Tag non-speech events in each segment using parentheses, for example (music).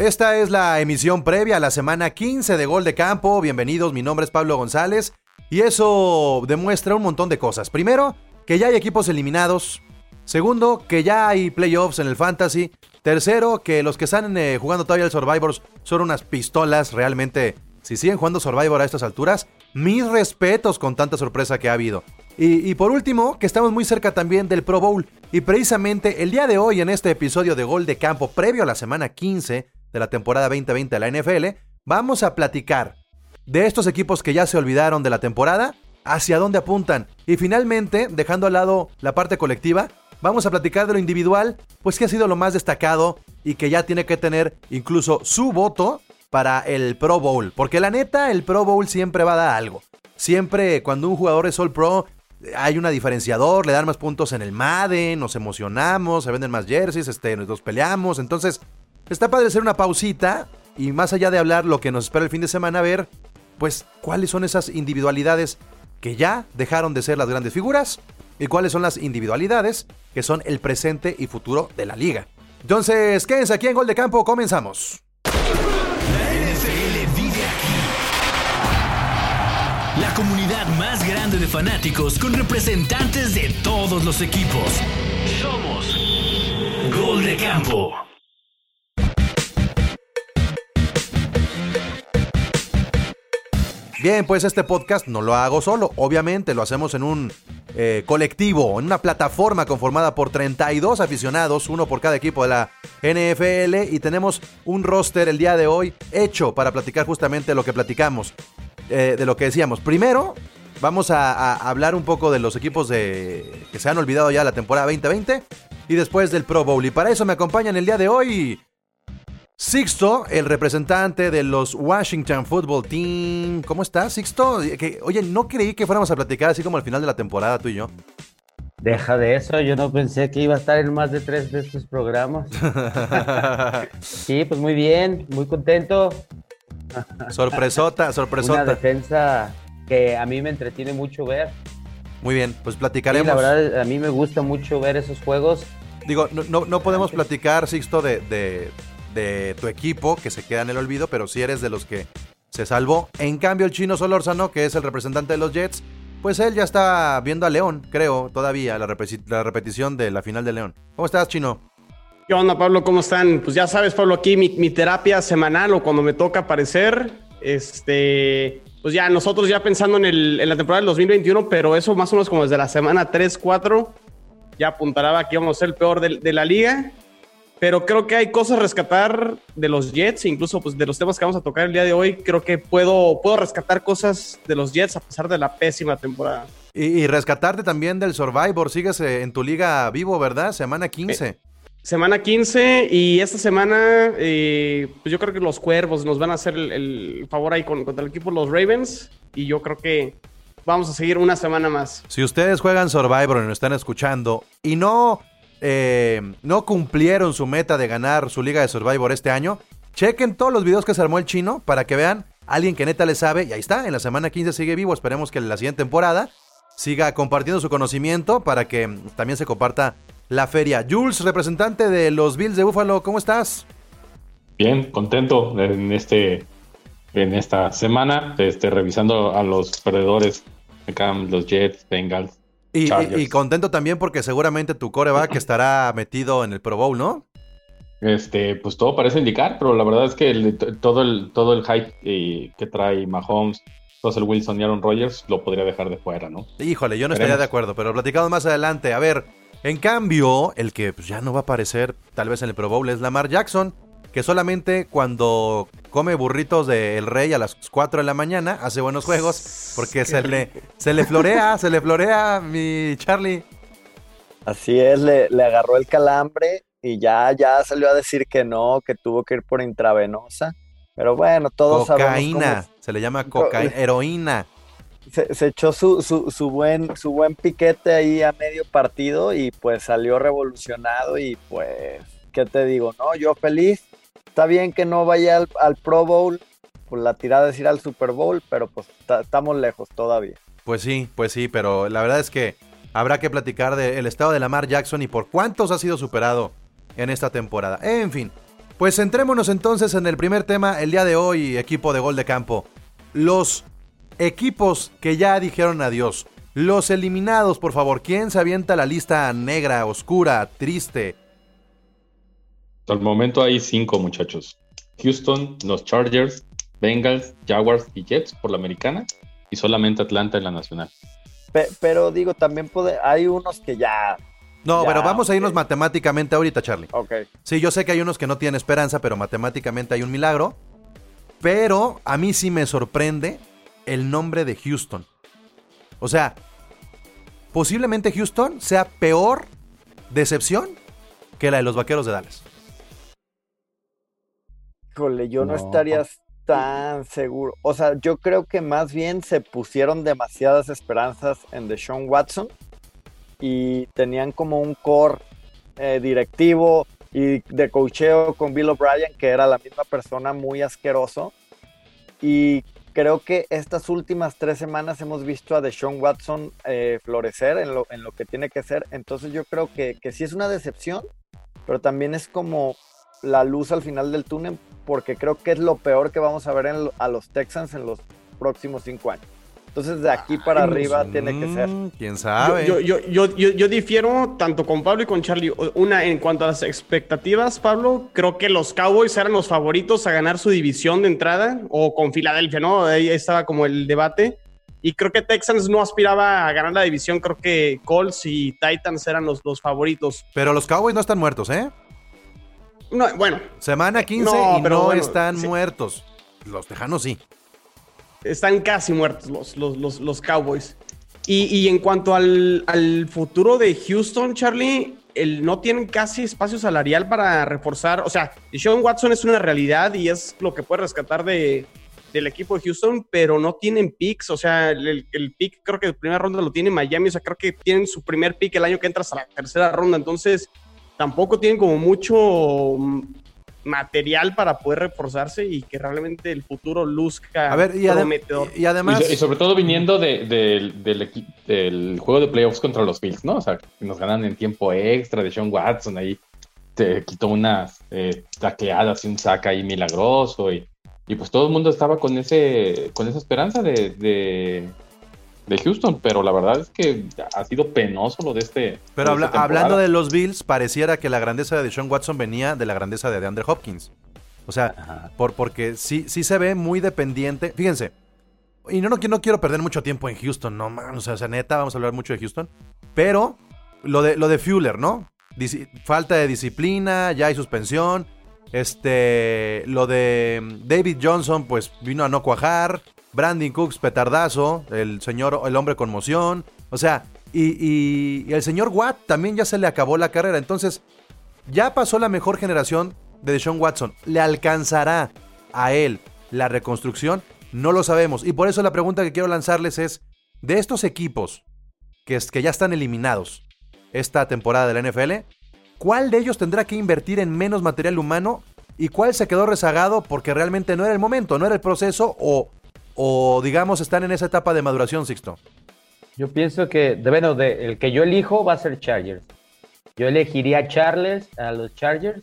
Esta es la emisión previa a la semana 15 de Gol de Campo. Bienvenidos, mi nombre es Pablo González y eso demuestra un montón de cosas. Primero, que ya hay equipos eliminados. Segundo, que ya hay playoffs en el fantasy. Tercero, que los que están eh, jugando todavía el Survivors son unas pistolas realmente. Si siguen jugando Survivor a estas alturas, mis respetos con tanta sorpresa que ha habido. Y, por último, que estamos muy cerca también del Pro Bowl. Y precisamente el día de hoy, en este episodio de Gol de Campo, previo a la semana 15 de la temporada 2020 de la NFL, vamos a platicar de estos equipos que ya se olvidaron de la temporada, hacia dónde apuntan. Y finalmente, dejando al lado la parte colectiva, vamos a platicar de lo individual, pues que ha sido lo más destacado y que ya tiene que tener incluso su voto para el Pro Bowl. Porque la neta, el Pro Bowl siempre va a dar algo. Siempre cuando un jugador es All Pro, hay un diferenciador, le dan más puntos en el Madden, nos emocionamos, se venden más jerseys, este, nos peleamos. Entonces, está padre hacer una pausita y más allá de hablar lo que nos espera el fin de semana, ver, pues, cuáles son esas individualidades que ya dejaron de ser las grandes figuras y cuáles son las individualidades que son el presente y futuro de la liga. Entonces, quédense aquí en Gol de Campo, comenzamos. La comunidad más grande de fanáticos con representantes de todos los equipos. Somos Gol de Campo. Bien, pues este podcast no lo hago solo, obviamente lo hacemos en un eh, colectivo, en una plataforma conformada por 32 aficionados, uno por cada equipo de la NFL y tenemos un roster el día de hoy hecho para platicar justamente lo que platicamos. Eh, de lo que decíamos. Primero, vamos a, hablar un poco de los equipos de, que se han olvidado ya la temporada 2020 y después del Pro Bowl. Y para eso me acompañan el día de hoy Sixto, el representante de los Washington Football Team. ¿Cómo estás, Sixto? Que, oye, no creí que fuéramos a platicar así como al final de la temporada tú y yo. Deja de eso, yo no pensé que iba a estar en más de tres de estos programas. (laughs) sí, pues muy bien, muy contento. Sorpresota, (laughs) sorpresota. Una defensa que a mí me entretiene mucho ver. Muy bien, pues platicaremos. la verdad, a mí me gusta mucho ver esos juegos. Digo, no, no, podemos platicar, Sixto, de, de, tu equipo que se queda en el olvido, pero si eres de los que se salvó. En cambio, el chino Solórzano, que es el representante de los Jets, pues él ya está viendo a León, creo, todavía, la, repetición de la final de León. ¿Cómo estás, chino? ¿Qué onda, Pablo? ¿Cómo están? Pues ya sabes, Pablo, aquí mi, terapia semanal o cuando me toca aparecer. Este, pues ya nosotros ya pensando en, la temporada del 2021, pero eso más o menos como desde la semana 3, 4, ya apuntará que íbamos a ser el peor de, la liga. Pero creo que hay cosas a rescatar de los Jets, incluso pues de los temas que vamos a tocar el día de hoy. Creo que puedo, puedo rescatar cosas de los Jets a pesar de la pésima temporada. Y, rescatarte también del Survivor. Sigues eh, en tu liga vivo, ¿verdad? Semana 15. Semana 15 y esta semana, eh, pues yo creo que los Cuervos nos van a hacer el, favor ahí con, contra el equipo los Ravens y yo creo que vamos a seguir una semana más. Si ustedes juegan Survivor y nos están escuchando y no, eh, no cumplieron su meta de ganar su liga de Survivor este año, chequen todos los videos que se armó el chino para que vean alguien que neta le sabe y ahí está, en la semana 15 sigue vivo, esperemos que en la siguiente temporada siga compartiendo su conocimiento para que también se comparta la feria. Jules, representante de los Bills de Buffalo, ¿cómo estás? Bien, contento en este en esta semana, este, revisando a los perdedores, los Jets, Bengals. Y, contento también porque seguramente tu coreback (clears throat) estará metido en el Pro Bowl, ¿no? Este, pues todo parece indicar, pero la verdad es que todo, el, todo el hype eh, que trae Mahomes, Russell Wilson y Aaron Rodgers lo podría dejar de fuera, ¿no? Híjole, yo no estaría de acuerdo, pero platicado más adelante. A ver, en cambio, el que pues, ya no va a aparecer tal vez en el Pro Bowl es Lamar Jackson, que solamente cuando come burritos del rey a las 4 de la mañana hace buenos juegos, porque se le, se le florea, se le florea mi Charlie. Así es, le, agarró el calambre y ya, ya salió a decir que no, que tuvo que ir por intravenosa. Pero bueno, todos cocaína, se le llama cocaína, heroína se, echó su, su, buen, su buen piquete ahí a medio partido y pues salió revolucionado y pues, ¿qué te digo? No, yo feliz. Está bien que no vaya al, Pro Bowl, pues la tirada es ir al Super Bowl, pero pues estamos lejos todavía. Pues sí, pues sí, pero la verdad es que habrá que platicar del estado de Lamar Jackson y por cuántos ha sido superado en esta temporada. En fin, Pues centrémonos entonces en el primer tema el día de hoy, equipo de gol de campo. Los equipos que ya dijeron adiós. Los eliminados, por favor. ¿Quién se avienta la lista negra, oscura, triste? Hasta el momento hay cinco muchachos. Houston, los Chargers, Bengals, Jaguars y Jets por la americana y solamente Atlanta en la nacional. pero digo, también puede, hay unos que ya... No, pero vamos a irnos matemáticamente ahorita, Charlie. Ok. Sí, yo sé que hay unos que no tienen esperanza, pero matemáticamente hay un milagro. Pero a mí sí me sorprende el nombre de Houston. O sea, posiblemente Houston sea peor decepción que la de los Vaqueros de Dallas. Híjole, yo no, estaría tan seguro. O sea, yo creo que más bien se pusieron demasiadas esperanzas en Deshaun Watson y tenían como un core eh, directivo y de cocheo con Bill O'Brien, que era la misma persona muy asqueroso. Y creo que estas últimas tres semanas hemos visto a Deshaun Watson eh, florecer en lo, en lo que tiene que ser. Entonces yo creo que, que sí es una decepción, pero también es como la luz al final del túnel porque creo que es lo peor que vamos a ver a los Texans en los próximos cinco años. Entonces, de aquí para arriba tiene que ser. Mm, ¿Quién sabe? Yo, yo, yo, yo, difiero tanto con Pablo y con Charlie. Una, en cuanto a las expectativas, Pablo, creo que los Cowboys eran los favoritos a ganar su división de entrada, o con Filadelfia, ¿no? Ahí estaba como el debate. Y creo que Texans no aspiraba a ganar la división. Creo que Colts y Titans eran los, los favoritos. Pero los Cowboys no están muertos, ¿eh? No, bueno. Semana 15 y no están muertos. Los Tejanos sí. Están casi muertos los, los, Cowboys. Y, en cuanto al, futuro de Houston, Charlie, el, no tienen casi espacio salarial para reforzar. O sea, Sean Watson es una realidad y es lo que puede rescatar de, del equipo de Houston, pero no tienen picks. O sea, el, el pick creo que de primera ronda lo tiene Miami. O sea, creo que tienen su primer pick el año que entras a la tercera ronda. Entonces, tampoco tienen como mucho mm, material para poder reforzarse y que realmente el futuro luzca a ver, y prometedor. Y, además... Y, sobre todo viniendo de, del, del, juego de playoffs contra los Bills, ¿no? O sea, que nos ganan en tiempo extra de Sean Watson ahí. Te quitó unas eh, tacleadas y un saca ahí milagroso y, y, pues todo el mundo estaba con ese con esa esperanza de de Houston, pero la verdad es que ha sido penoso lo de este. Pero hablando de los Bills, pareciera que la grandeza de Sean Watson venía de la grandeza de DeAndre Hopkins. O sea, por, porque sí, sí se ve muy dependiente. Fíjense, y no, no, no quiero perder mucho tiempo en Houston, no man, o sea, neta, vamos a hablar mucho de Houston. Pero lo de, lo de Fuller, ¿no? falta de disciplina, ya hay suspensión. Este, lo de David Johnson, pues vino a no cuajar. Brandon Cooks, petardazo, el señor, el hombre conmoción, o sea, y, el señor Watt también ya se le acabó la carrera, entonces ya pasó la mejor generación de Deshaun Watson, ¿le alcanzará a él la reconstrucción? No lo sabemos, y por eso la pregunta que quiero lanzarles es, de estos equipos que, que ya están eliminados esta temporada de la NFL, ¿cuál de ellos tendrá que invertir en menos material humano y cuál se quedó rezagado porque realmente no era el momento, no era el proceso o o digamos están en esa etapa de maduración, Sixto? Yo pienso que, bueno, de, el que yo elijo va a ser Chargers. Yo elegiría a Charles, a los Chargers.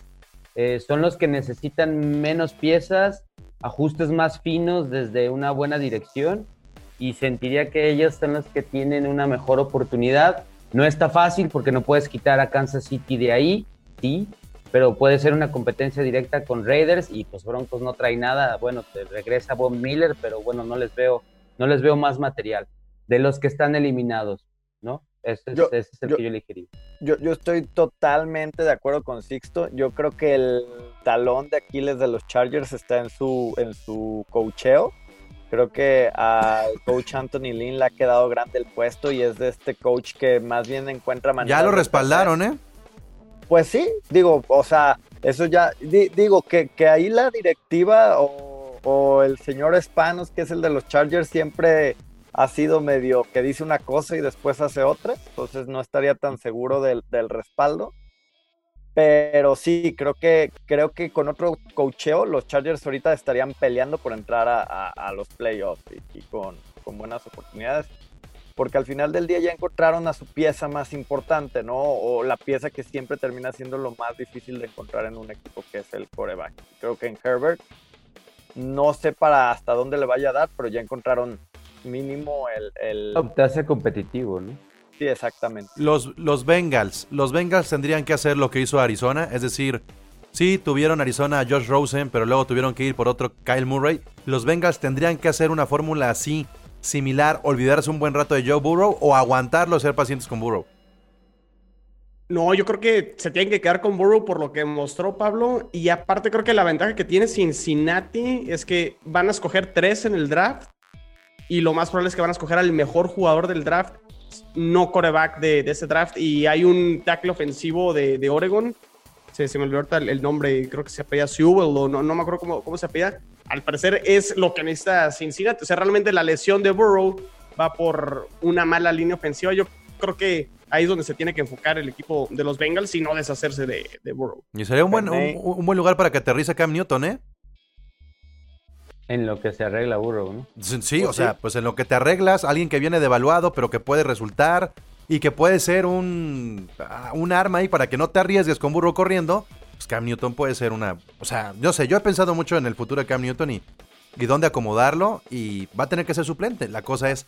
Eh, son los que necesitan menos piezas, ajustes más finos desde una buena dirección y sentiría que ellos son los que tienen una mejor oportunidad. No está fácil porque no puedes quitar a Kansas City de ahí, sí, pero puede ser una competencia directa con Raiders y pues Broncos no trae nada. Bueno, te regresa Bob Miller, pero bueno, no les veo, no les veo más material de los que están eliminados, ¿no? Ese, es, el que yo elegiría. Yo, yo estoy totalmente de acuerdo con Sixto. Yo creo que el talón de Aquiles de los Chargers está en su, en su cocheo. Creo que al coach Anthony Lynn le ha quedado grande el puesto y es de este coach que más bien encuentra maneras. Ya lo respaldaron, ¿eh? Pues sí, digo, o sea, eso ya, digo que, que, ahí la directiva o, el señor Spanos, que es el de los Chargers, siempre ha sido medio que dice una cosa y después hace otra, entonces no estaría tan seguro del, respaldo. Pero sí, creo que, creo que con otro cocheo los Chargers ahorita estarían peleando por entrar a, los playoffs y, con, con buenas oportunidades. Porque al final del día ya encontraron a su pieza más importante, ¿no? O la pieza que siempre termina siendo lo más difícil de encontrar en un equipo, que es el coreback. Creo que en Herbert, no sé para hasta dónde le vaya a dar, pero ya encontraron mínimo el... el... Te hace competitivo, ¿no? Sí, exactamente. Los, los Bengals, los Bengals tendrían que hacer lo que hizo Arizona, es decir, sí, tuvieron Arizona a Josh Rosen, pero luego tuvieron que ir por otro Kyle Murray. Los Bengals tendrían que hacer una fórmula así, similar, olvidarse un buen rato de Joe Burrow o aguantarlo, ser pacientes con Burrow. No, yo creo que se tienen que quedar con Burrow por lo que mostró Pablo. Y aparte creo que la ventaja que tiene Cincinnati es que van a escoger tres en el draft. Y lo más probable es que van a escoger al mejor jugador del draft no coreback de, de, ese draft. Y hay un tackle ofensivo de, de Oregon. Se, se, me olvidó ahorita el, nombre, creo que se apella Sewell o no, no me acuerdo cómo, cómo se apella. Al parecer es lo que necesita Cincinnati. O sea, realmente la lesión de Burrow va por una mala línea ofensiva. Yo creo que ahí es donde se tiene que enfocar el equipo de los Bengals y no deshacerse de, de Burrow. Y sería un buen, un, un buen lugar para que aterrice Cam Newton, ¿eh? En lo que se arregla Burrow, ¿no? Sí, o sea, pues en lo que te arreglas, alguien que viene devaluado, pero que puede resultar y que puede ser un, un arma ahí para que no te arriesgues con Burrow corriendo, pues Cam Newton puede ser una... O sea, yo sé, yo he pensado mucho en el futuro de Cam Newton y, y dónde acomodarlo y va a tener que ser suplente. La cosa es,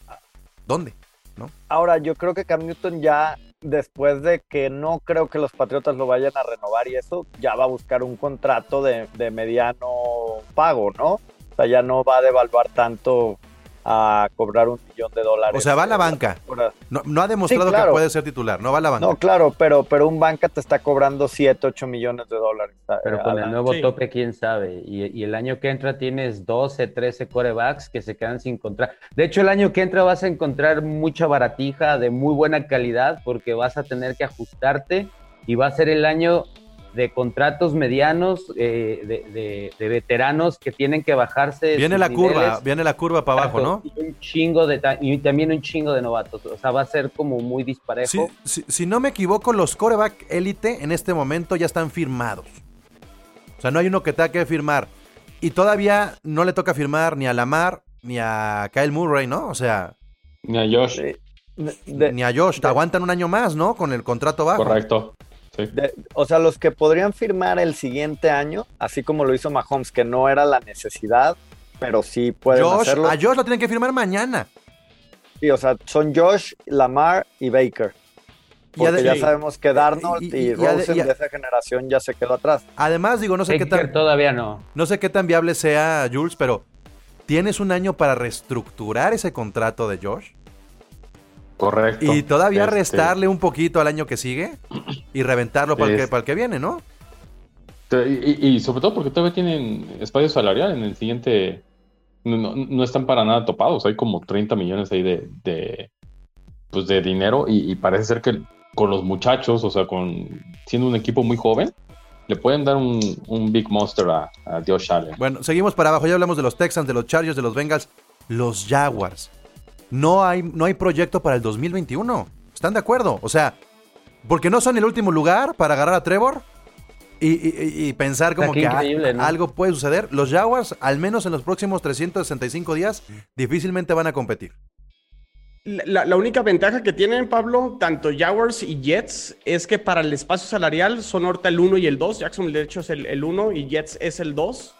¿dónde? ¿No? Ahora, yo creo que Cam Newton ya, después de que no creo que los Patriotas lo vayan a renovar y eso, ya va a buscar un contrato de, de mediano pago, ¿no? sea, ya no va a devaluar tanto a cobrar un millón de dólares. O sea, va a la banca. No, no ha demostrado sí, claro. que puede ser titular, no va a la banca. No, claro, pero, pero un banca te está cobrando 7, 8 millones de dólares. Pero con el nuevo sí. tope, quién sabe. Y, y, el año que entra tienes 12, 13 corebacks que se quedan sin encontrar. De hecho, el año que entra vas a encontrar mucha baratija de muy buena calidad porque vas a tener que ajustarte y va a ser el año de contratos medianos, eh, de, de, de, veteranos que tienen que bajarse. Viene la niveles. curva, viene la curva para abajo, ¿no? Y un chingo de y también un chingo de novatos. O sea, va a ser como muy disparejo. Si, si, si no me equivoco, los coreback élite en este momento ya están firmados. O sea, no hay uno que tenga que firmar. Y todavía no le toca firmar ni a Lamar ni a Kyle Murray, ¿no? O sea. Ni a Josh. De, ni a Josh. Te aguantan un año más, ¿no? Con el contrato bajo. Correcto. De, o sea, los que podrían firmar el siguiente año, así como lo hizo Mahomes, que no era la necesidad, pero sí pueden Josh, hacerlo. A Josh lo tienen que firmar mañana. Sí, o sea, son Josh, Lamar y Baker. Porque ya sabemos que Darnold y, y, y Rosen de esa generación ya se quedó atrás. Además, digo, no sé Baker qué tan. Todavía no. No sé qué tan viable sea, Jules, pero tienes un año para reestructurar ese contrato de Josh. Correcto. Y todavía este... restarle un poquito al año que sigue y reventarlo para, es... el, que, para el que viene, ¿no? Y, y, sobre todo porque todavía tienen espacio salarial en el siguiente. No, no están para nada topados. Hay como 30 millones ahí de, de pues de dinero. Y, y, parece ser que con los muchachos, o sea, con siendo un equipo muy joven, le pueden dar un, un big monster a, a Josh Allen. Bueno, seguimos para abajo. Ya hablamos de los Texans, de los Chargers, de los Bengals, los Jaguars no hay, no hay proyecto para el 2021. ¿Están de acuerdo? O sea, porque no son el último lugar para agarrar a Trevor y, y, y pensar como que algo puede suceder. Los Jaguars, al menos en los próximos 365 días, difícilmente van a competir. La, la, única ventaja que tienen, Pablo, tanto Jaguars y Jets, es que para el espacio salarial son ahorita el 1 y el 2. Jackson, de hecho, es el 1 y Jets es el 2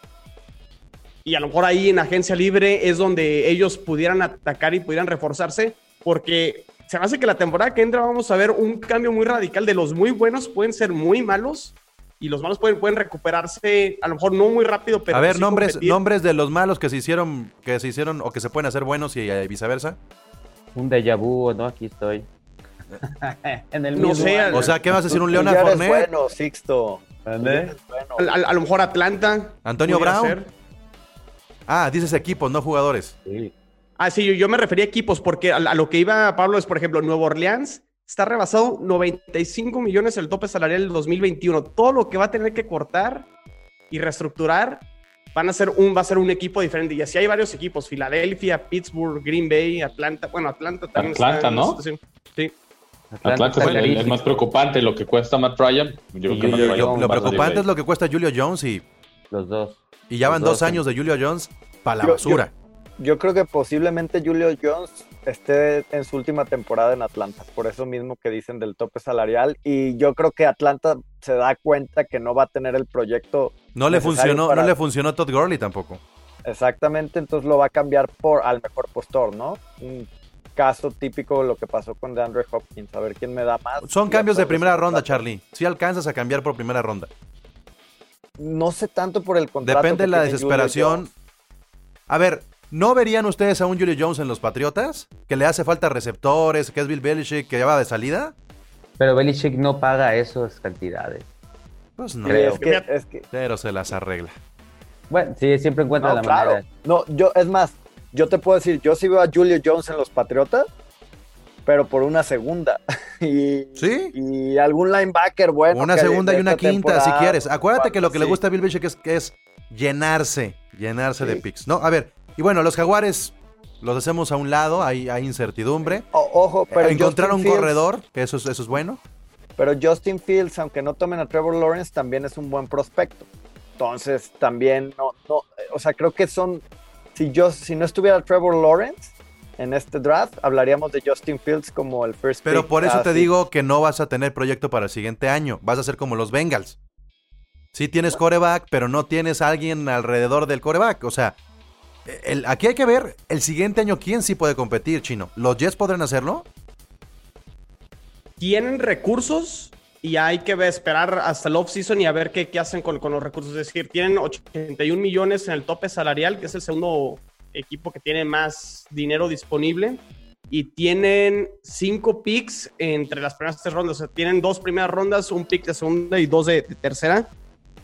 y a lo mejor ahí en agencia libre es donde ellos pudieran atacar y pudieran reforzarse, porque se me hace que la temporada que entra vamos a ver un cambio muy radical de los muy buenos pueden ser muy malos y los malos pueden, pueden recuperarse a lo mejor no muy rápido, pero a ver sí nombres competir. nombres de los malos que se hicieron que se hicieron o que se pueden hacer buenos y eh, viceversa. Un déjà vu, no, aquí estoy. (laughs) en el no sé, o sea, ¿qué vas a decir un Leonard Fournette? bueno, Sixto. Bueno. A, a, a, lo mejor Atlanta. Antonio Brown. Ser. Ah, dices equipos, no jugadores. Sí. Ah, sí, yo, yo, me refería a equipos porque a, a, lo que iba Pablo es, por ejemplo, Nuevo Orleans está rebasado 95 millones el tope salarial del 2021. Todo lo que va a tener que cortar y reestructurar van a ser un, va a ser un equipo diferente. Y así hay varios equipos: Filadelfia, Pittsburgh, Green Bay, Atlanta. Bueno, Atlanta también. Atlanta, está ¿no? Sí. Atlanta, Atlanta es el, el, más preocupante, lo que cuesta Matt Ryan. Yo creo que Matt Ryan lo preocupante es lo que cuesta Julio Jones y. Los dos. Y ya van dos, dos, años de Julio Jones para la yo, basura. yo creo que posiblemente Julio Jones esté en su última temporada en Atlanta, por eso mismo que dicen del tope salarial. Y yo creo que Atlanta se da cuenta que no va a tener el proyecto. No le funcionó, para- no le funcionó Todd Gurley tampoco. Exactamente, entonces lo va a cambiar por al mejor postor, ¿no? Un caso típico de lo que pasó con DeAndre Hopkins, a ver quién me da más. Son cambios de primera ronda. Charlie. Si alcanzas a cambiar por primera ronda. No sé tanto por el contrato. Depende de la desesperación. A ver, ¿no verían ustedes a un Julio Jones en los Patriotas? Que le hace falta receptores, que es Bill Belichick, que ya va de salida. Pero Belichick no paga esas cantidades. Pues no, Creo. es que, es que pero se las arregla. Bueno, sí, siempre encuentra No, la claro. manera. No, yo, es más, yo te puedo decir, yo sí veo a Julio Jones en los Patriotas, pero por una segunda. (laughs) y, ¿Sí? y algún linebacker bueno. una segunda y una quinta, si quieres. Acuérdate que lo que le gusta a Bill Belichick es, llenarse, llenarse de picks. No, a ver, y bueno, los jaguares los hacemos a un lado, hay, hay incertidumbre. O- ojo, pero Encontrar un Fields- corredor, que eso es, eso es bueno. Pero Justin Fields, aunque no tomen a Trevor Lawrence, también es un buen prospecto. Entonces, también no, no, o sea, creo que son, si yo, si no estuviera Trevor Lawrence en este draft, hablaríamos de Justin Fields como el first Pero pick, por eso te digo que no vas a tener proyecto para el siguiente año. Vas a ser como los Bengals. Sí tienes coreback, pero no tienes a alguien alrededor del coreback. O sea, el- aquí hay que ver el siguiente año quién sí puede competir, Chino. ¿Los Jets podrán hacerlo? tienen recursos y hay que esperar hasta el off-season y a ver qué, qué hacen con, con los recursos. Es decir, tienen 81 millones en el tope salarial, que es el segundo equipo que tiene más dinero disponible. Y tienen cinco picks entre las primeras tres rondas. O sea, tienen dos primeras rondas, un pick de segunda y dos de, de tercera.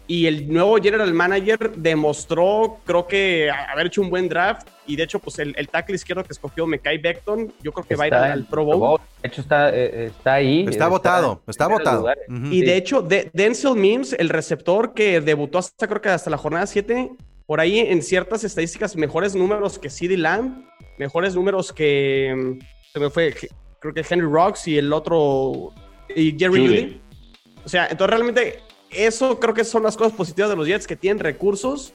Y el nuevo general manager demostró, creo que, a- haber hecho un buen draft. Y de hecho, pues el, el tackle izquierdo que escogió, Mekai Beckton, yo creo que va a ir Está al, Pro Bowl. De hecho, está, eh, está ahí. Está votado, en está votado. lugares. Ujú. Y Sí. de hecho, de- Denzel Mims, el receptor que debutó hasta creo que hasta la jornada 7, por ahí en ciertas estadísticas, mejores números que CD Lamb, mejores números que mm, se me fue, que- creo que Henry Rocks y el otro, y Jerry Judy. Judy. O sea, entonces realmente eso creo que son las cosas positivas de los Jets, que tienen recursos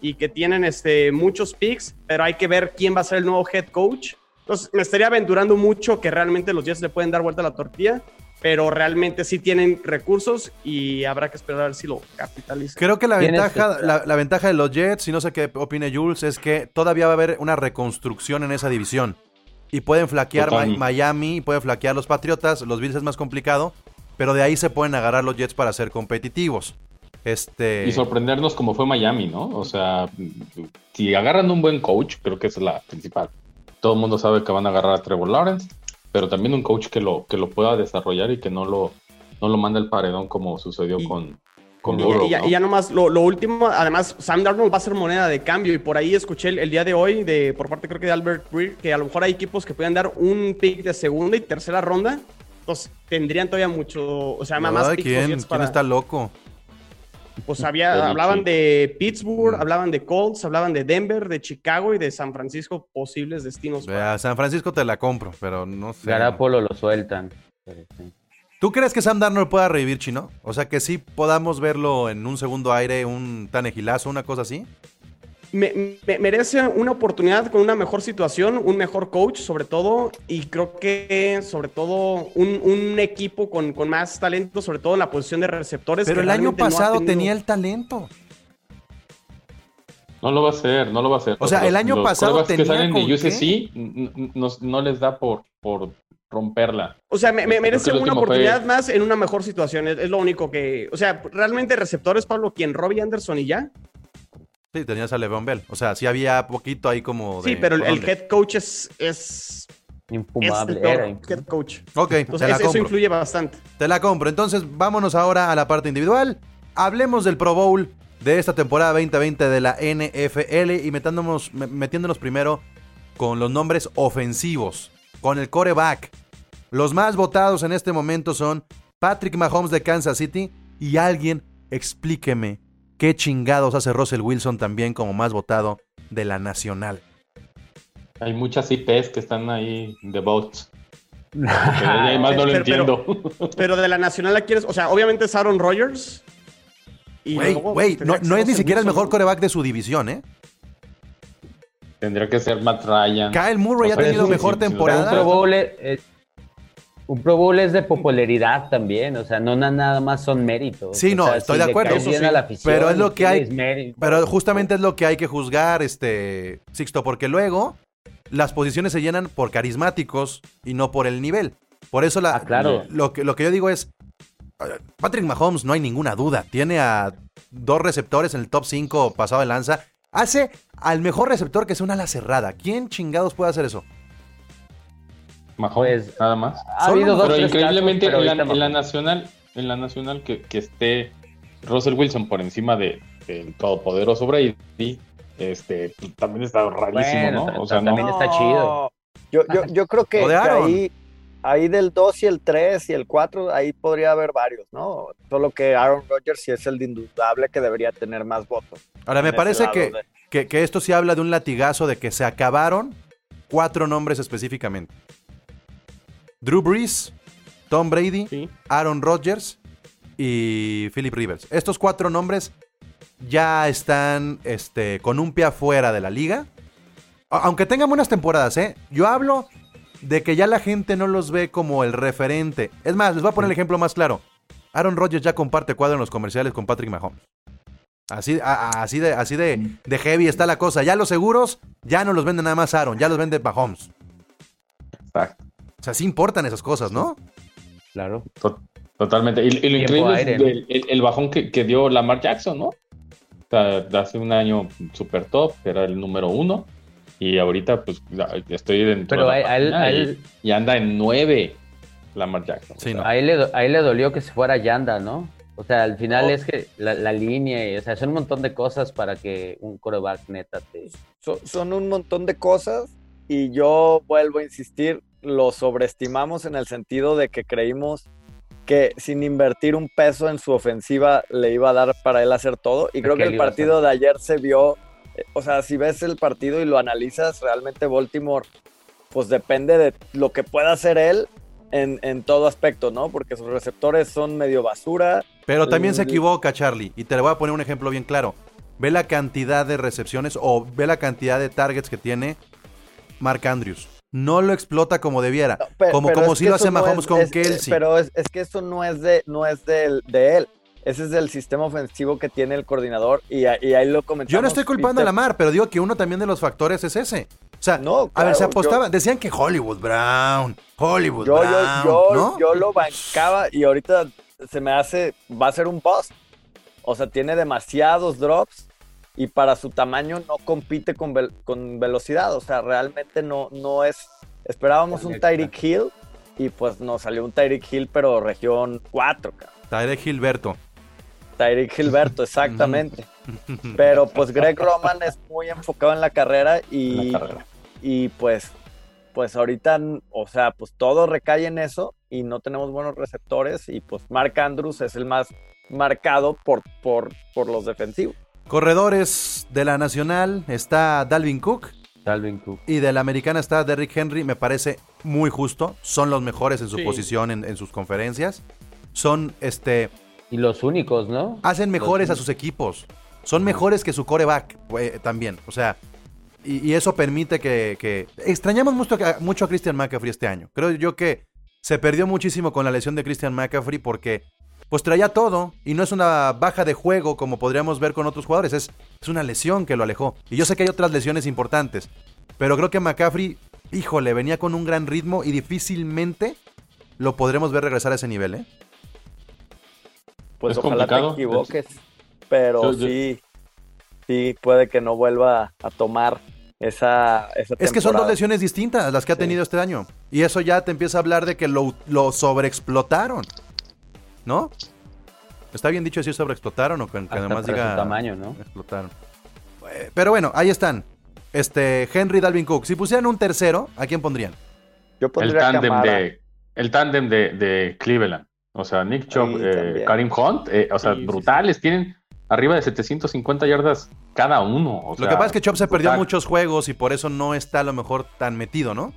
y que tienen este, muchos picks, pero hay que ver quién va a ser el nuevo head coach. Entonces, me estaría aventurando mucho que realmente los Jets le pueden dar vuelta a la tortilla, pero realmente sí tienen recursos y habrá que esperar a ver si lo capitalizan. Creo que la ventaja, que- la, la ventaja de los Jets, y no sé qué opine Jules, es que todavía va a haber una reconstrucción en esa división. Y pueden flaquear Miami, y pueden flaquear los Patriotas, los Bills es más complicado, pero de ahí se pueden agarrar los Jets para ser competitivos. Este, Y sorprendernos como fue Miami, ¿no? O sea, si agarran un buen coach, creo que esa es la principal. Todo el mundo sabe que van a agarrar a Trevor Lawrence, pero también un coach que lo, que lo pueda desarrollar y que no lo, no lo manda al paredón como sucedió Y- con, con Y, Burrow, y ya, ¿no? y ya nomás, lo, lo último, además, Sam Darnold va a ser moneda de cambio. Y por ahí escuché el, el día de hoy, de, por parte creo que de Albert Breer, que a lo mejor hay equipos que pueden dar un pick de segunda y tercera ronda. Entonces tendrían todavía mucho, o sea, más ¿quién, Jets quién para. está loco? Pues había, Belichick. hablaban de Pittsburgh, Mm. hablaban de Colts, hablaban de Denver, de Chicago y de San Francisco, posibles destinos. para- San Francisco te la compro, pero no sé. Garapolo lo sueltan. Sí. ¿Tú crees que Sam Darnold pueda revivir Chino? O sea, que sí podamos verlo en un segundo aire, un tanegilazo, una cosa así. Me- me- merece una oportunidad con una mejor situación, un mejor coach sobre todo, y creo que sobre todo un, un equipo con, con más talento, sobre todo en la posición de receptores. Pero que el año no pasado tenido- tenía el talento. No lo va a hacer, no lo va a hacer. O sea, el año los pasado quarterbacks que tenía salen de. UCC no, no les da por, por romperla. O sea, me, merece una fue- oportunidad más en una mejor situación, es, es lo único que... O sea, realmente receptores, Pablo, quien Robbie Anderson y ya. Sí, tenías a Le'Veon Bell. O sea, sí había poquito ahí como de... Sí, pero el, head coach es... es es Infumable. el head coach. Ok, Entonces, te la eso, influye bastante. Te la compro. Entonces, vámonos ahora a la parte individual. Hablemos del Pro Bowl de esta temporada 2020 de la NFL y metiéndonos, me- metiéndonos primero con los nombres ofensivos, con el coreback. Los más votados en este momento son Patrick Mahomes de Kansas City y alguien explíqueme qué chingados hace Russell Wilson también como más votado de la nacional. Hay muchas IPs que están ahí de votes. Que además no lo Pero- entiendo. Pero de la nacional la quieres, o sea, obviamente es Aaron Rodgers. Güey, no, es ni siquiera el mejor coreback de su división, ¿eh? Tendría que ser Matt Ryan. Kyle Murray O ha tenido mejor temporada. Pro Bowl un Pro Bowl es de popularidad también, o sea, no na- nada más son méritos. Sí, O no, sea, estoy si de acuerdo, caes eso bien sí, a la afición, pero es lo que hay- mérito. Pero justamente es lo que hay que juzgar, este Sixto, porque luego las posiciones se llenan por carismáticos y no por el nivel. Por eso la, Ah, claro. lo, que, lo que yo digo es, Patrick Mahomes, no hay ninguna duda, tiene a dos receptores en el top 5 pasado de lanza. Hace al mejor receptor que sea una ala cerrada. ¿Quién chingados puede hacer eso? Mahomes, Pues, nada más. Ha habido dos, Pero increíblemente casos, pero en, la, en nacional, en la nacional que, que esté Russell Wilson por encima de, del todopoderoso Brady, este, pues, también está rarísimo, Bueno, ¿no? O sea, no. también está chido. Yo, yo, yo creo que, ahí, ahí del 2 y el 3 y el 4, ahí podría haber varios, ¿no? Solo que Aaron Rodgers sí es el de indudable que debería tener más votos. Ahora, me parece que, de- que, que esto sí habla de un latigazo de que se acabaron cuatro nombres específicamente. Drew Brees, Tom Brady, Sí. Aaron Rodgers y Philip Rivers. Estos cuatro nombres ya están este, con un pie afuera de la liga. Aunque tengan buenas temporadas, ¿eh? Yo hablo de que ya la gente no los ve como el referente. Es más, les voy a poner el ejemplo más claro. Aaron Rodgers ya comparte cuadro en los comerciales con Patrick Mahomes. Así, a- a- así, de, así de, de heavy está la cosa. Ya los seguros ya no los vende nada más Aaron, ya los vende Mahomes. Exacto. O sea, sí importan esas cosas, ¿no? Claro. To- Totalmente. Y, y lo increíble aire, es ¿no? el, el- el bajón que, que dio Lamar Jackson, ¿no? O sea, hace un año super top, era el número uno. Y ahorita, pues, estoy dentro Pero de la a, él, a y- él- y, anda en nueve Lamar Jackson. Sí, O no. a él le, a él le dolió que se fuera Yanda, ¿no? O sea, al final Oh. es que la, la línea, y, o sea, son un montón de cosas para que un coreback neta te... son, son un montón de cosas y yo vuelvo a insistir, lo sobreestimamos en el sentido de que creímos que sin invertir un peso en su ofensiva le iba a dar para él hacer todo y creo que el partido de ayer se vio, eh, o sea, si ves el partido y lo analizas, realmente Baltimore pues depende de lo que pueda hacer él en, en todo aspecto, ¿no? Porque sus receptores son medio basura, Pero también se Mm. equivoca, Charlie. Y te le voy a poner un ejemplo bien claro. Ve la cantidad de recepciones o ve la cantidad de targets que tiene Mark Andrews. No lo explota como debiera. No, como pero como si lo hace no Mahomes es- con es- Kelsey. Pero es, es que eso no es de, no es del- de, él. Ese es del sistema ofensivo que tiene el coordinador y, ahí lo comentamos. Yo no estoy culpando a. Lamar, pero digo que uno también de los factores es ese. O sea, No, a ver, se apostaba. yo- Decían que Hollywood Brown, Hollywood Yo, yo, Brown, yo, ¿no? yo lo bancaba y ahorita se me hace, va a ser un bust. O sea, tiene demasiados drops y para su tamaño no compite con, vel- con velocidad. O sea, realmente no, no es. Esperábamos un. Tyreek Hill y pues nos salió un Tyreek Hill, pero región 4, cabrón. Tyreek Gilberto. Tyreek Gilberto, exactamente. (laughs) Pero pues Greg Roman es muy enfocado en la carrera y, la carrera. y pues, pues ahorita, o sea, pues todo recae en eso y no tenemos buenos receptores y pues Mark Andrews es el más marcado por, por, por los defensivos. Corredores de la Nacional está Dalvin Cook Dalvin Cook. y de la Americana está Derrick Henry. Me parece muy justo. Son los mejores en su Sí. posición en, en sus conferencias. Son, este, Y los únicos, ¿no? hacen mejores a sus equipos. Son mejores que su coreback eh, también. O sea, y, y eso permite que, que- Extrañamos mucho, a- mucho a Christian McCaffrey este año. Creo yo que se perdió muchísimo con la lesión de Christian McCaffrey porque pues traía todo y no es una baja de juego como podríamos ver con otros jugadores. Es, es una lesión que lo alejó. Y yo sé que hay otras lesiones importantes. Pero creo que McCaffrey, híjole, venía con un gran ritmo y difícilmente lo podremos ver regresar a ese nivel, ¿eh? Pues Es ojalá te equivoques, pero Yo- yo- sí, sí puede que no vuelva a tomar esa, esa Es que son dos lesiones distintas las que ha Sí. tenido este año. Y eso ya te empieza a hablar de que lo, lo sobreexplotaron. ¿No? ¿Está bien dicho decir sobreexplotaron o que, que además diga su tamaño, ¿no? explotaron? Eh, Pero bueno, ahí están. Este, Henry Dalvin Cook. Si pusieran un tercero, ¿a quién pondrían? Yo El pondría a tándem de, el tándem de, de Cleveland. O sea, Nick Chubb, eh. Karim Hunt, eh, o sea, Sí, sí, brutales. Tienen arriba de 750 yardas cada uno. o Lo sea, que pasa es que Chop se perdió muchos juegos y por eso no está a lo mejor tan metido, ¿no?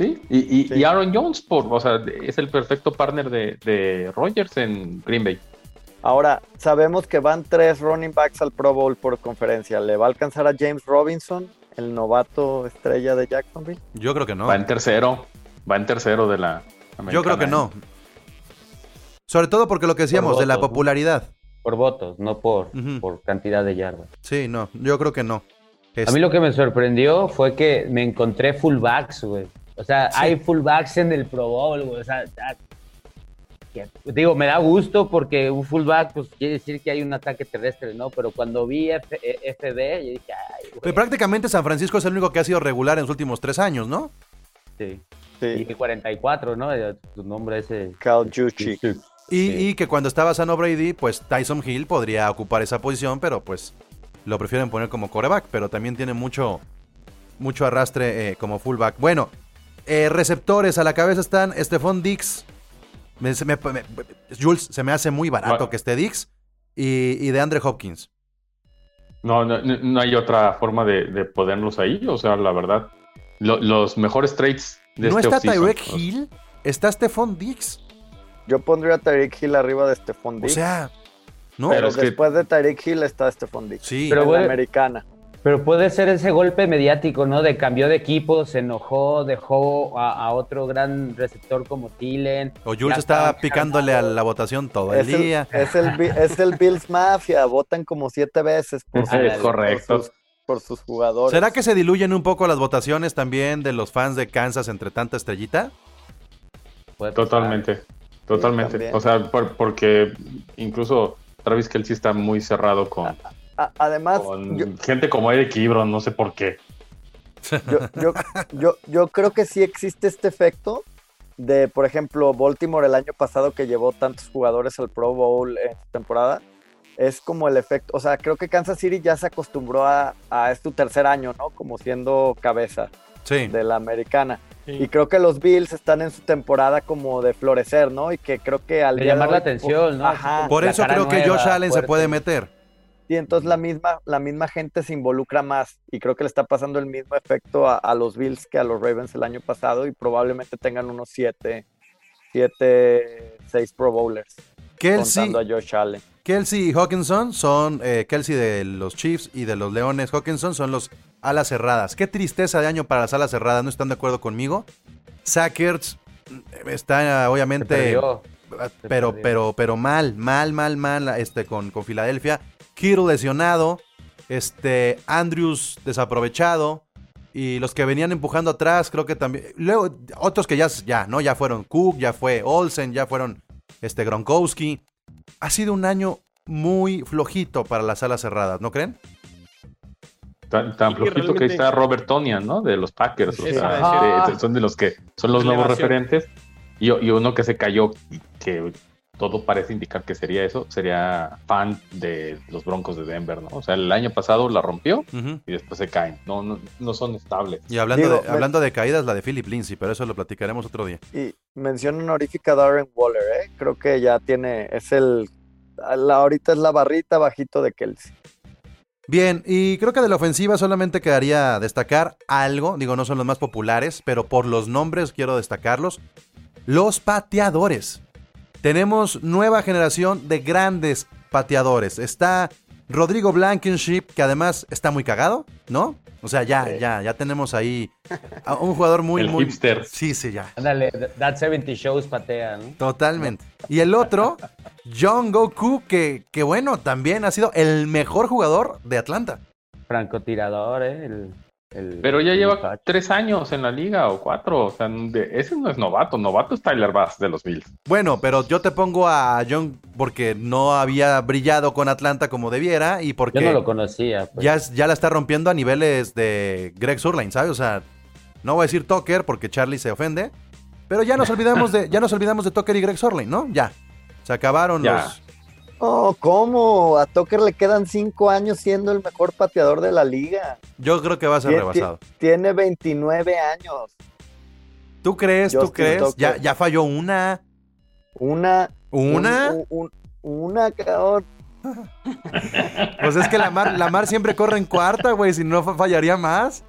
Sí, y, y- Sí. y Aaron Jones, por, o sea, es el perfecto partner de, de Rogers en Green Bay. Ahora, sabemos que van tres running backs al Pro Bowl por conferencia. Le va a alcanzar a James Robinson el novato estrella de Jacksonville? Yo creo que no. Va en tercero. Va en tercero de la. Yo creo que no. Sobre todo porque lo que decíamos, de la popularidad. Por votos, no por, por cantidad de yardas. Sí, no, yo creo que no. Es- A mí lo que me sorprendió fue que me encontré fullbacks, güey. O sea, Sí. hay fullbacks en el Pro Bowl, güey. O sea, ah, que- digo, me da gusto porque un fullback, pues quiere decir que hay un ataque terrestre, ¿no? Pero cuando vi F- eh, FB, yo dije, ay, Pero güey. prácticamente San Francisco es el único que ha sido regular en los últimos tres años, ¿no? Sí. Sí, Dije 44, ¿no? Ya, Tu nombre ese. Cal Juchik. Y, Sí. y que cuando estaba Sano Brady, pues Tyson Hill podría ocupar esa posición, pero pues lo prefieren poner como coreback, pero también tiene mucho, mucho arrastre eh, como fullback. Bueno, eh, receptores a la cabeza están Stephon Dix. Me- se me- me- Jules, se me hace muy barato Bueno. que esté Dix. Y, y de Andre Hopkins. No, no, no- hay otra forma de, de ponerlos ahí. O sea, la verdad, lo- los mejores trades de ¿No este está Tyreek o Hill? Está Stephon Dix. Yo pondría a Tyreek Hill arriba de Stephon O Diggs. sea, ¿no? pero es que- después de Tyreek Hill está Stephon Diggs. Sí. Pero en la americana. Pero puede ser ese golpe mediático, ¿no? De cambió de equipo, se enojó, dejó a, a otro gran receptor como Thielen. o Jules está estaba picándole a la votación todo el Es el, día. es, el, Bi- es el Bills Mafia. Votan como siete veces por, Ah, Es dale, correcto. por sus, por sus jugadores. ¿Será que se diluyen un poco las votaciones también de los fans de Kansas entre tanta estrellita? Puede pasar. Totalmente, totalmente. o sea, por- porque incluso Travis Kelsey está muy cerrado con, A- además, con yo, gente como Eric Ibron, no sé por qué. yo, yo, yo, yo creo que sí existe este efecto de, por ejemplo, Baltimore el año pasado que llevó tantos jugadores al Pro Bowl en su temporada. Es como el efecto, o sea, creo que Kansas City ya se acostumbró a, a es tu tercer año, ¿no? Como siendo cabeza Sí. de la americana. Y creo que los Bills están en su temporada como de florecer, ¿no? Y que creo que al De día llamar hoy, la atención, ¿no? Ajá. Por eso creo que Josh Allen se puede meter. Y entonces la misma, la misma gente se involucra más. Y creo que le está pasando el mismo efecto a, a los Bills que a los Ravens el año pasado. Y probablemente tengan unos siete, siete, seis Pro Bowlers. Kelsey, Contando a Josh Allen. Kelsey y Hawkinson son eh, Kelsey de los Chiefs y de los Leones. Hawkinson son los alas cerradas. Qué tristeza de año para las alas cerradas. ¿No están de acuerdo conmigo? Sackers mm, está Se obviamente, perdió. pero, pero, perdió. pero mal, mal, mal, mal, este, con, con Filadelfia. Kittle lesionado, este, Andrews desaprovechado. Y los que venían empujando atrás, creo que también. Luego, otros que ya, ya, ¿no? Ya fueron Cook, ya fue Olsen, ya fueron este, Gronkowski. Ha sido un año muy flojito para las alas cerradas, ¿no creen? Tan, tan Sí, flojito que ahí está Robert Tonian, ¿no? De los Packers. O sea, de- son de los que son los nuevos referentes. Y, y uno que se cayó, que todo parece indicar que sería eso, sería fan de los Broncos de Denver, ¿no? O sea, el año pasado la rompió y después se caen. No, no, no son estables. Y hablando, Digo, de, me- hablando de caídas, la de Philip Lindsay, pero eso lo platicaremos otro día. Y mención honorífica a Darren Waller, ¿eh? Creo que ya tiene, es el, la, ahorita es la barrita bajito de Kelsey. Bien, y creo que de la ofensiva solamente quedaría destacar algo, digo, no son los más populares, pero por los nombres quiero destacarlos. Los pateadores. Tenemos nueva generación de grandes pateadores. Está Rodrigo Blankenship, que además está muy cagado, ¿no? O sea, ya, Sí. ya, ya tenemos ahí a un jugador muy, El muy... hipster. Sí, sí, ya. Ándale, That 70 Shows patea, ¿no? Totalmente. Y el otro, John Goku, que, que bueno, también ha sido el mejor jugador de Atlanta. Francotirador, ¿eh? El, el- Pero ya el lleva muchacho. tres años en la liga o cuatro. O sea, de- ese no es novato. Novato es Tyler Bass de los Bills. Bueno, pero yo te pongo a John porque no había brillado con Atlanta como debiera y porque Yo no lo conocía. pues. ya, ya la está rompiendo a niveles de Greg Surline, ¿sabes? O sea, no voy a decir Tucker porque Charlie se ofende, pero ya nos olvidamos de, ya nos olvidamos de Tucker y Greg Surline, ¿no? Ya. Se acabaron Ya. los. Oh, ¿cómo? A Tucker le quedan cinco años siendo el mejor pateador de la liga. Yo creo que va a ser rebasado. Tiene 29 años. ¿Tú crees? ¿Tú crees? Tucker. Ya, ya falló una. Una. ¿Una? un- un- una, cabrón. (laughs) Pues es que la mar, la mar siempre corre en cuarta, güey. Si no fa- fallaría más.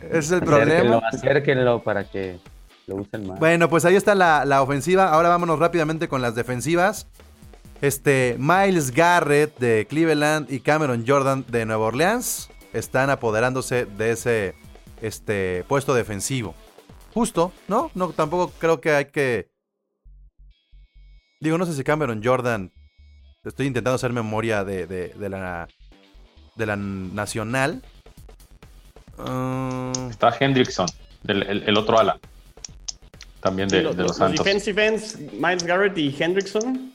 Ese es el problema. Acérquenlo, acérquenlo para que lo usen más. Bueno, pues ahí está la, la ofensiva. Ahora vámonos rápidamente con las defensivas. Este, Miles Garrett de Cleveland y Cameron Jordan de Nueva Orleans. están apoderándose de ese este, puesto defensivo. Justo, ¿no? No, tampoco creo que hay que. Digo, no sé si Cameron Jordan. Estoy intentando hacer memoria de, de, de la. de la nacional. Uh, Está Hendrickson, el, el, el otro ala. También de, Sí, de los, Santos. defensive ends, Miles Garrett y Hendrickson.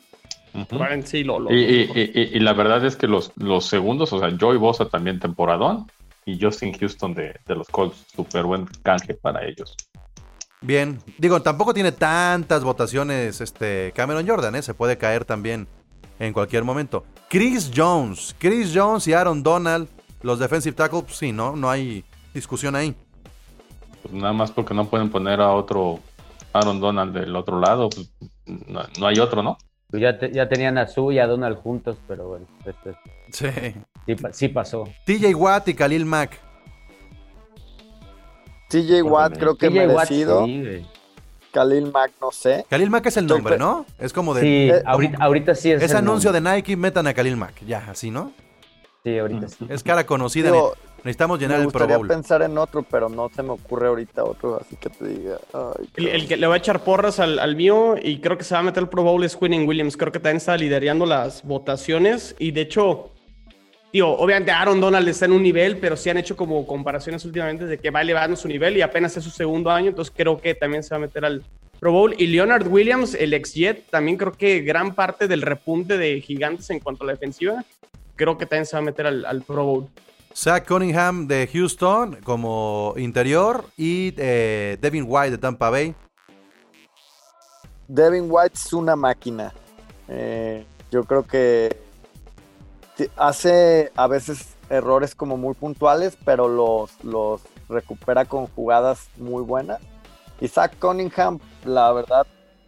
Ujú. probablemente sí, lo, lo- Y, y- y- y- y la verdad es que los, los segundos, o sea, Joey Bosa también temporadón y Justin Houston de, de los Colts, súper buen canje para ellos. bien. Digo, tampoco tiene tantas votaciones este Cameron Jordan, ¿eh? Se puede caer también en cualquier momento. Chris Jones. Chris Jones y Aaron Donald. Los defensive tackles, pues sí, ¿no? No hay discusión ahí. Pues nada más porque no pueden poner a otro Aaron Donald del otro lado, pues no, no hay otro, ¿no? Pues ya, te- ya tenían a Su y a Donald juntos, pero bueno, esto es- Sí. sí, pa- sí pasó. TJ Watt y Khalil Mack. TJ Watt creo que TJ Watt, merecido. sí, güey. Khalil Mack no sé. Khalil Mack es el nombre, ¿no? Es como de. Sí, eh, ahorita, ahorita sí es. Ese el anuncio nombre. de Nike, metan a Khalil Mack. Ya, así, ¿no? Sí, ahorita sí. Es cara conocida. Digo, Necesitamos llenar me el Pro gustaría Bowl. pensar en otro, pero no se me ocurre ahorita otro, así que te diga. ay, El, el que le va a echar porras al, al mío y creo que se va a meter el Pro Bowl es Quinn Williams. Creo que también está liderando las votaciones y de hecho, digo, obviamente Aaron Donald está en un nivel, pero sí han hecho como comparaciones últimamente de que va elevando su nivel y apenas es su segundo año, entonces creo que también se va a meter al Pro Bowl. Y Leonard Williams, el ex Jet, también creo que gran parte del repunte de gigantes en cuanto a la defensiva, creo que también se va a meter al, al Pro Bowl. Zach Cunningham de Houston como interior y eh, Devin White de Tampa Bay. Devin White es una máquina. Eh, yo creo que hace a veces errores como muy puntuales, pero los, los recupera con jugadas muy buenas. Y Zach Cunningham, la verdad,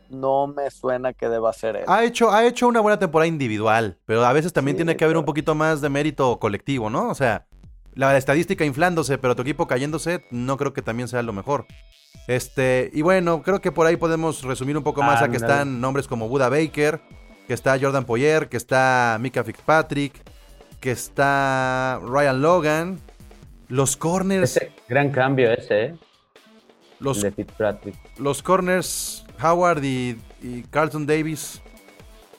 no me suena que deba ser él. Ha hecho, ha hecho una buena temporada individual, pero a veces también Sí, tiene que haber un poquito más de mérito colectivo, ¿no? O sea, la estadística inflándose, pero tu equipo cayéndose, no creo que también sea lo mejor. Este, y bueno, creo que por ahí podemos resumir un poco más a que están nombres como Buda Baker, que está Jordan Poyer, que está Mika Fitzpatrick, que está Ryan Logan, los corners, Ese gran cambio ese, ¿eh? los El de Fitzpatrick. los corners Howard y, y Carlton Davis,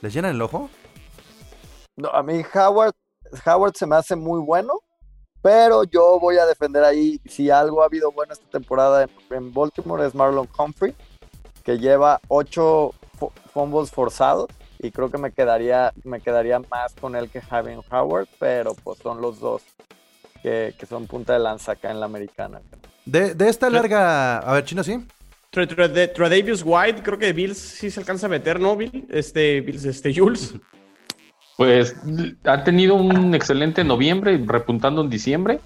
¿les llenan el ojo? No, a mí Howard, Howard se me hace muy bueno, pero yo voy a defender ahí, si algo ha habido bueno esta temporada en, en Baltimore es Marlon Humphrey, que lleva ocho fu- fumbles forzados y creo que me quedaría, me quedaría más con él que Javier Howard, pero pues son los dos que, que son punta de lanza acá en la americana. De, de esta larga. A ver, chino, sí. Tradavius White, creo que Bills sí se alcanza a meter, ¿no, Bill? Este, Bills, este, Jules. (laughs) Pues ha tenido un excelente noviembre, repuntando en diciembre,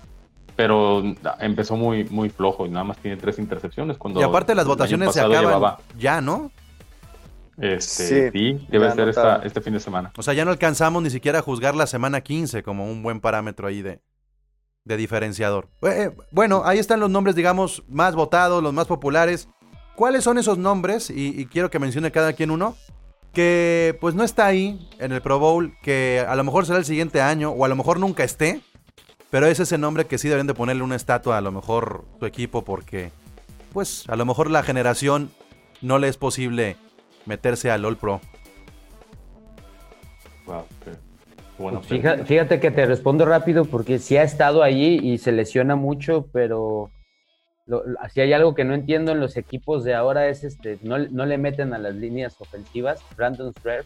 pero empezó muy, muy flojo y nada más tiene tres intercepciones. Cuando Y aparte las votaciones se acaban llevaba, ya, ¿no? este, Sí, sí, debe ser esta, este fin de semana. O sea, ya no alcanzamos ni siquiera a juzgar la semana 15 como un buen parámetro ahí de, de diferenciador. Eh, eh, bueno, ahí están los nombres, digamos, más votados, los más populares. ¿Cuáles son esos nombres? Y, y quiero que mencione cada quien uno. Que pues no está ahí en el Pro Bowl, que a lo mejor será el siguiente año, o a lo mejor nunca esté. Pero es ese nombre que sí deberían de ponerle una estatua a lo mejor tu equipo, porque pues a lo mejor la generación no le es posible meterse al All Pro. Wow, Fíjate, pregunta. fíjate que te respondo rápido porque sí ha estado allí y se lesiona mucho, pero lo- si hay algo que no entiendo en los equipos de ahora es este, no, no le meten a las líneas ofensivas. Brandon Shreve,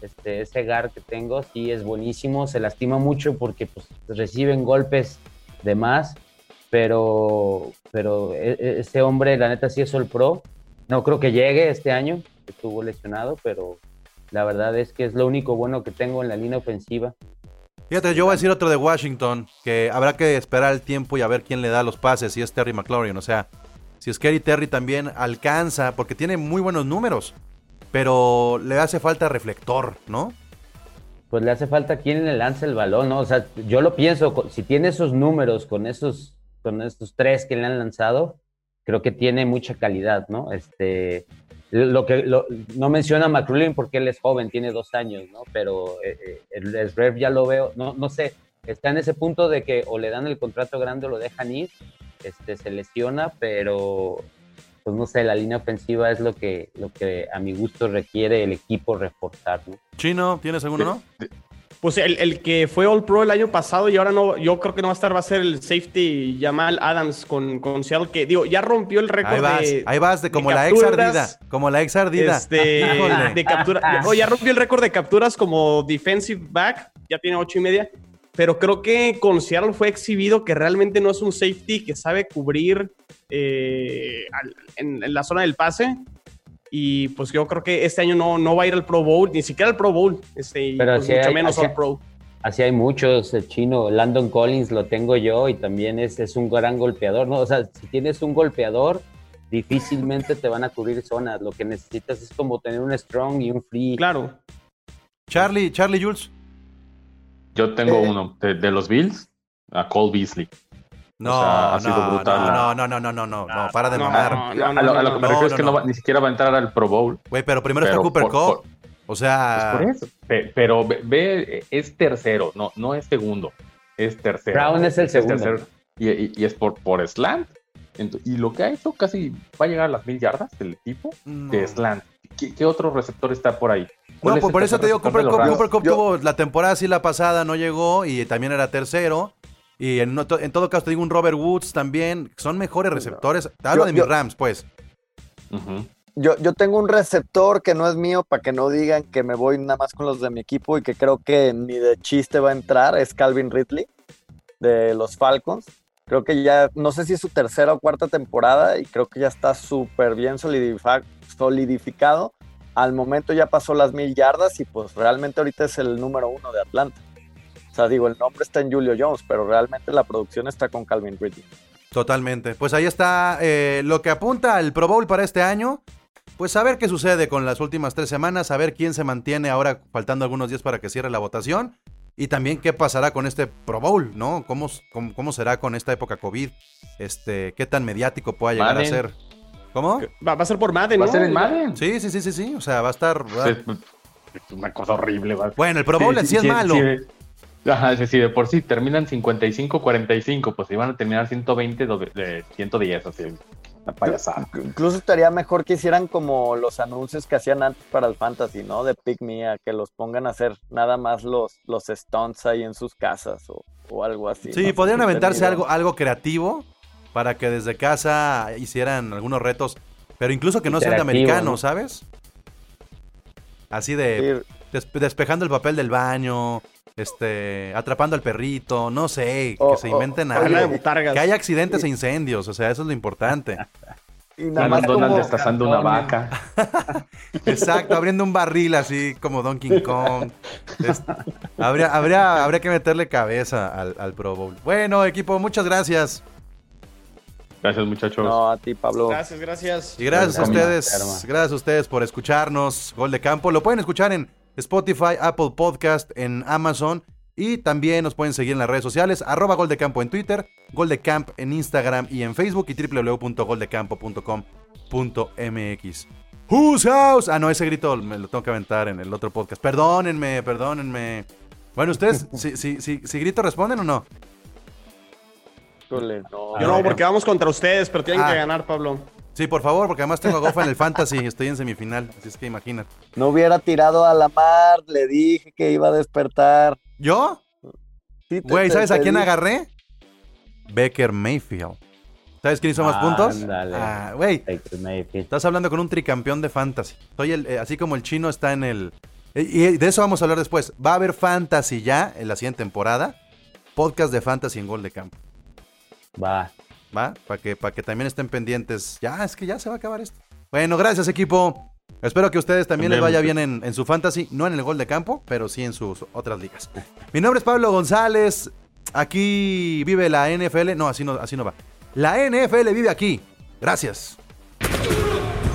este, ese gar que tengo, sí es buenísimo, se lastima mucho porque pues, reciben golpes de más, pero, pero e- e- ese hombre, la neta, sí es All Pro. No creo que llegue este año, estuvo lesionado, pero la verdad es que es lo único bueno que tengo en la línea ofensiva. Fíjate, yo voy a decir otro de Washington, que habrá que esperar el tiempo y a ver quién le da los pases, si es Terry McLaurin. O sea, si es Kerry Terry también alcanza, porque tiene muy buenos números, pero le hace falta reflector, ¿no? Pues le hace falta quien le lance el balón, ¿no? O sea, yo lo pienso, si tiene esos números con esos, con estos tres que le han lanzado, creo que tiene mucha calidad, ¿no? Este, lo que lo- no menciona McCrullin porque él es joven, tiene dos años, ¿no? Pero eh, eh, el, el Rev ya lo veo, no, no sé, está en ese punto de que o le dan el contrato grande o lo dejan ir, este, se lesiona, pero pues no sé, la línea ofensiva es lo que, lo que a mi gusto requiere el equipo reforzar, ¿no? Chino, ¿tienes alguno, no? Pues el, el, que fue All Pro el año pasado y ahora no, yo creo que no va a estar, va a ser el safety Jamal Adams con, con Seattle, que digo, ya rompió el récord Ahí vas, de. ahí vas, de como de la ex ardida. Como la ex ardida. Este, (laughs) de captura. oh, ya rompió el récord de capturas como defensive back, ya tiene ocho y media. Pero creo que con Seattle fue exhibido que realmente no es un safety que sabe cubrir eh, en la zona del pase. Y pues yo creo que este año no, no va a ir al Pro Bowl, ni siquiera al Pro Bowl. Este, y, Pero pues, mucho hay- menos All Pro. Así hay muchos, el chino, Landon Collins lo tengo yo y también es, es un gran golpeador, ¿no? O sea, si tienes un golpeador, difícilmente te van a cubrir zonas. Lo que necesitas es como tener un strong y un free. Claro. Charlie, Charlie Jules. Yo tengo Eh. uno de, de los Bills, a Cole Beasley. No, O sea, ha sido no, brutal no, la- no, no, no, no, no, no, para de mamar. no, no, a, lo, a lo que me no, refiero es que no. no va- ni siquiera va a entrar al Pro Bowl. Güey, pero primero Pero está Cooper Cup. o sea, Pues por eso. Pe- Pero ve, ve, es tercero, no, no es segundo, es tercero. Brown es el segundo. tercero. Y, y- y es por, por slant. Y lo que ha hecho casi va a llegar a las mil yardas del tipo no. de slant. ¿Qué, qué otro receptor está por ahí? ¿Cuál No, por, por eso te digo, Cooper Cup? Cooper Cup tuvo la temporada así la pasada, no llegó y también era tercero. Y en, otro- en todo caso te digo un Robert Woods también, son mejores receptores. Te hablo Yo- de mis yo- Rams, pues. Yo, yo tengo un receptor que no es mío para que no digan que me voy nada más con los de mi equipo y que creo que ni de chiste va a entrar. Es Calvin Ridley de los Falcons. Creo que ya, no sé si es su tercera o cuarta temporada y creo que ya está súper bien solidificado. Al momento ya pasó las mil yardas y pues realmente ahorita es el número uno de Atlanta. O sea, digo, el nombre está en Julio Jones, pero realmente la producción está con Calvin Ridley. Totalmente. Pues ahí está eh, lo que apunta al Pro Bowl para este año. Pues a ver qué sucede con las últimas tres semanas, a ver quién se mantiene ahora faltando algunos días para que cierre la votación. Y también qué pasará con este Pro Bowl, ¿no? ¿Cómo, cómo, cómo será con esta época COVID? Este, ¿Qué tan mediático pueda llegar Madden. a ser? ¿Cómo? Va, va a ser por Madden, Va a ser en Madden. Sí, sí, sí, sí, sí. O sea, va a estar... Es, es una cosa horrible. va. Bueno, el Pro Bowl en sí, es malo. Sí, Ajá, es decir, de por sí terminan 55-45, pues iban a terminar 120 do- de 110, así, una payasada. Incluso estaría mejor que hicieran como los anuncios que hacían antes para el Fantasy, ¿no? De Pick Me, a que los pongan a hacer nada más los, los stunts ahí en sus casas o, o algo así. Sí, ¿no? podrían aventarse algo, algo creativo para que desde casa hicieran algunos retos, pero incluso que no sean de Interactivo, americanos, ¿no? ¿sabes? Así de Sí, des- despejando el papel del baño, este, atrapando al perrito, no sé, que se inventen de algo. Que haya accidentes e incendios, o sea, eso es lo importante. (laughs) y nada Donald más Donald destazando una vaca. (laughs) Exacto, abriendo un barril así como Donkey Kong. Es- habría, habría, habría que meterle cabeza al, al Pro Bowl. Bueno, equipo, muchas gracias. Gracias, muchachos. no, a ti, Pablo. Gracias, gracias. Y gracias a ustedes, gracias a ustedes por escucharnos. Gol de Campo. Lo pueden escuchar en Spotify, Apple Podcast, en Amazon. Y también nos pueden seguir en las redes sociales, arroba Gol de Campo en Twitter, Gol de Camp en Instagram y en Facebook y www.goldecampo.com.mx. Whose house? Ah, no, ese grito me lo tengo que aventar en el otro podcast. Perdónenme, perdónenme. Bueno, ustedes, (laughs) si, si, si, si grito, ¿responden o no. Yo no, porque vamos contra ustedes, pero tienen Ah. que ganar, Pablo. Sí, por favor, porque además tengo a Gofa en el Fantasy y estoy en semifinal. Así es que imagínate. No hubiera tirado a la mar, le dije que iba a despertar. ¿Yo? Sí, te- Güey, te- ¿sabes a quién dije. agarré? Becker Mayfield. ¿Sabes quién hizo más puntos? Ándale. Ah, güey, estás hablando con un tricampeón de fantasy. Soy el, eh, así como el chino está en el. eh, Y de eso vamos a hablar después. Va a haber fantasy ya en la siguiente temporada. Podcast de fantasy en gol de campo. Va. ¿Va? Para que, para que también estén pendientes. Ya, es que ya se va a acabar esto. Bueno, gracias, equipo. Espero que a ustedes también les vaya bien en, en su fantasy. No en el gol de campo, pero sí en sus otras ligas. Mi nombre es Pablo González. Aquí vive la NFL. No, así no, así no va. La NFL vive aquí. Gracias.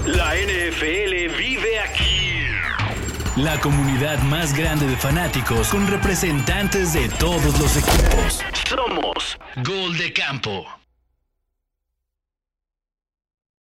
La NFL vive aquí. La comunidad más grande de fanáticos con representantes de todos los equipos. Somos Gol de Campo.